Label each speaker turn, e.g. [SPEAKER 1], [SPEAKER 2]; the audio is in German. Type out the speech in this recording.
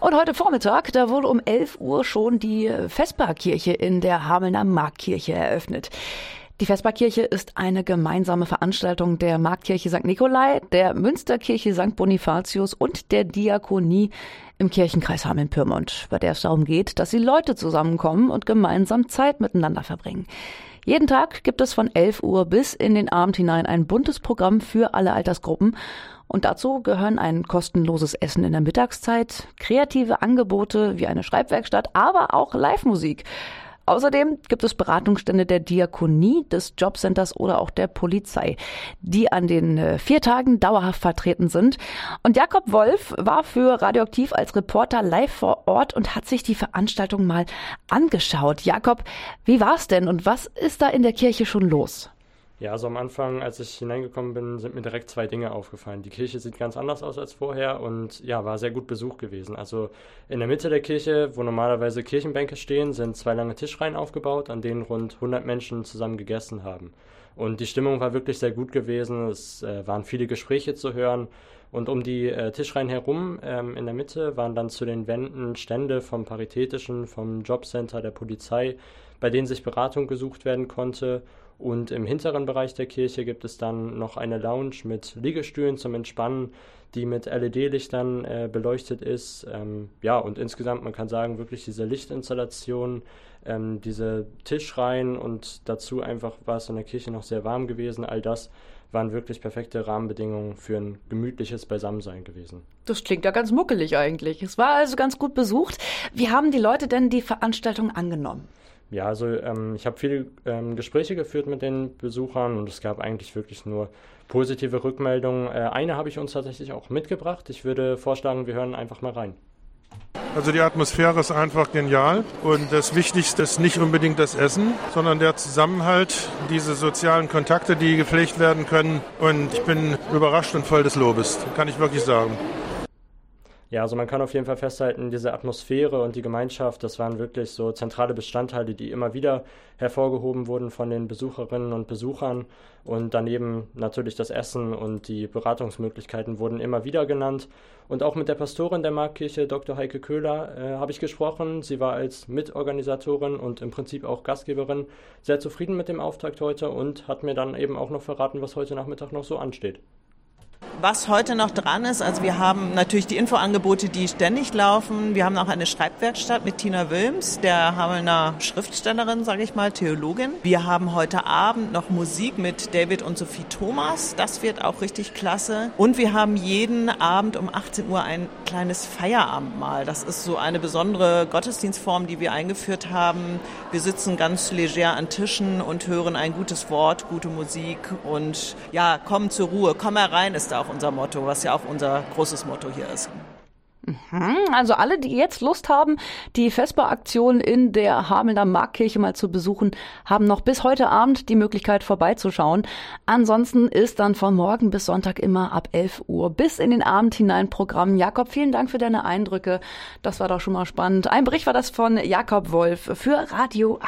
[SPEAKER 1] Und heute Vormittag, da wurde um 11 Uhr schon die Vesperkirche in der Hamelner Marktkirche eröffnet. Die Vesperkirche ist eine gemeinsame Veranstaltung der Marktkirche St. Nikolai, der Münsterkirche St. Bonifatius und der Diakonie im Kirchenkreis Hameln-Pyrmont, bei der es darum geht, dass die Leute zusammenkommen und gemeinsam Zeit miteinander verbringen. Jeden Tag gibt es von 11 Uhr bis in den Abend hinein ein buntes Programm für alle Altersgruppen. Und dazu gehören ein kostenloses Essen in der Mittagszeit, kreative Angebote wie eine Schreibwerkstatt, aber auch Live-Musik. Außerdem gibt es Beratungsstände der Diakonie, des Jobcenters oder auch der Polizei, die an den äh, vier Tagen dauerhaft vertreten sind. Und Jakob Wolf war für Radioaktiv als Reporter live vor Ort und hat sich die Veranstaltung mal angeschaut. Jakob, wie war's denn und was ist da in der Kirche schon los?
[SPEAKER 2] Ja, also am Anfang, als ich hineingekommen bin, sind mir direkt zwei Dinge aufgefallen. Die Kirche sieht ganz anders aus als vorher und ja, war sehr gut besucht gewesen. Also in der Mitte der Kirche, wo normalerweise Kirchenbänke stehen, sind zwei lange Tischreihen aufgebaut, an denen rund 100 Menschen zusammen gegessen haben. Und die Stimmung war wirklich sehr gut gewesen. Es äh, waren viele Gespräche zu hören. Und um die äh, Tischreihen herum ähm, in der Mitte waren dann zu den Wänden Stände vom Paritätischen, vom Jobcenter der Polizei, bei denen sich Beratung gesucht werden konnte. Und im hinteren Bereich der Kirche gibt es dann noch eine Lounge mit Liegestühlen zum Entspannen, die mit LED-Lichtern äh, beleuchtet ist. Ähm, ja, und insgesamt, man kann sagen, wirklich diese Lichtinstallation, ähm, diese Tischreihen und dazu einfach war es in der Kirche noch sehr warm gewesen. All das waren wirklich perfekte Rahmenbedingungen für ein gemütliches Beisammensein gewesen.
[SPEAKER 1] Das klingt ja ganz muckelig eigentlich. Es war also ganz gut besucht. Wie haben die Leute denn die Veranstaltung angenommen?
[SPEAKER 2] Ja, also ähm, ich habe viele ähm, Gespräche geführt mit den Besuchern und es gab eigentlich wirklich nur positive Rückmeldungen. Äh, eine habe ich uns tatsächlich auch mitgebracht. Ich würde vorschlagen, wir hören einfach mal rein.
[SPEAKER 3] Also die Atmosphäre ist einfach genial und das Wichtigste ist nicht unbedingt das Essen, sondern der Zusammenhalt, diese sozialen Kontakte, die gepflegt werden können und ich bin überrascht und voll des Lobes, kann ich wirklich sagen.
[SPEAKER 2] Ja, also man kann auf jeden Fall festhalten, diese Atmosphäre und die Gemeinschaft, das waren wirklich so zentrale Bestandteile, die immer wieder hervorgehoben wurden von den Besucherinnen und Besuchern. Und daneben natürlich das Essen und die Beratungsmöglichkeiten wurden immer wieder genannt. Und auch mit der Pastorin der Marktkirche, Dr. Heike Köhler, äh, habe ich gesprochen. Sie war als Mitorganisatorin und im Prinzip auch Gastgeberin sehr zufrieden mit dem Auftakt heute und hat mir dann eben auch noch verraten, was heute Nachmittag noch so ansteht.
[SPEAKER 4] Was heute noch dran ist, also wir haben natürlich die Infoangebote, die ständig laufen. Wir haben auch eine Schreibwerkstatt mit Tina Wilms, der Hamelner Schriftstellerin, sage ich mal, Theologin. Wir haben heute Abend noch Musik mit David und Sophie Thomas. Das wird auch richtig klasse. Und wir haben jeden Abend um 18 Uhr ein kleines Feierabendmahl. Das ist so eine besondere Gottesdienstform, die wir eingeführt haben. Wir sitzen ganz leger an Tischen und hören ein gutes Wort, gute Musik und ja, kommen zur Ruhe. Komm herein ist auch unser Motto, was ja auch unser großes Motto hier ist.
[SPEAKER 1] Mhm. Also alle, die jetzt Lust haben, die Vesper-Aktion in der Hamelner Marktkirche mal zu besuchen, haben noch bis heute Abend die Möglichkeit vorbeizuschauen. Ansonsten ist dann von morgen bis Sonntag immer ab 11 Uhr bis in den Abend hinein Programm. Jakob, vielen Dank für deine Eindrücke. Das war doch schon mal spannend. Ein Bericht war das von Jakob Wolf für Radio.